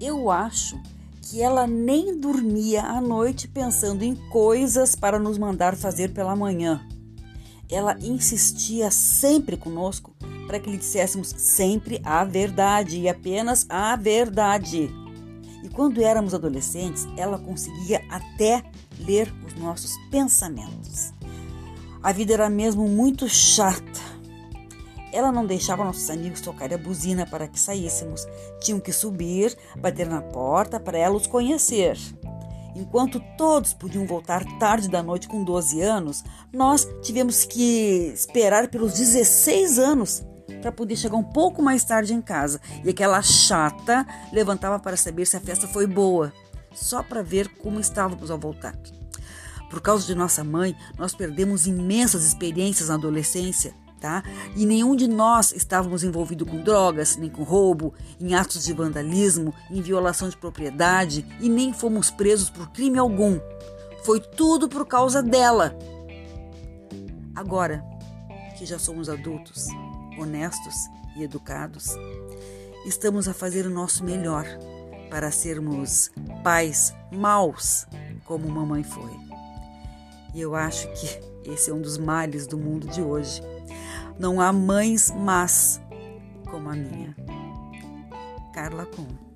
Eu acho que ela nem dormia à noite pensando em coisas para nos mandar fazer pela manhã. Ela insistia sempre conosco para que lhe disséssemos sempre a verdade e apenas a verdade. E quando éramos adolescentes, ela conseguia até ler os nossos pensamentos. A vida era mesmo muito chata. Ela não deixava nossos amigos tocarem a buzina para que saíssemos. Tinham que subir, bater na porta para ela os conhecer. Enquanto todos podiam voltar tarde da noite com 12 anos, nós tivemos que esperar pelos 16 anos para poder chegar um pouco mais tarde em casa. E aquela chata levantava para saber se a festa foi boa, só para ver como estávamos ao voltar. Por causa de nossa mãe, nós perdemos imensas experiências na adolescência, tá? E nenhum de nós estávamos envolvido com drogas, nem com roubo, em atos de vandalismo, em violação de propriedade e nem fomos presos por crime algum. Foi tudo por causa dela. Agora que já somos adultos, honestos e educados, estamos a fazer o nosso melhor para sermos pais maus como mamãe foi. E eu acho que esse é um dos males do mundo de hoje. Não há mães más como a minha. Carla Kuhn.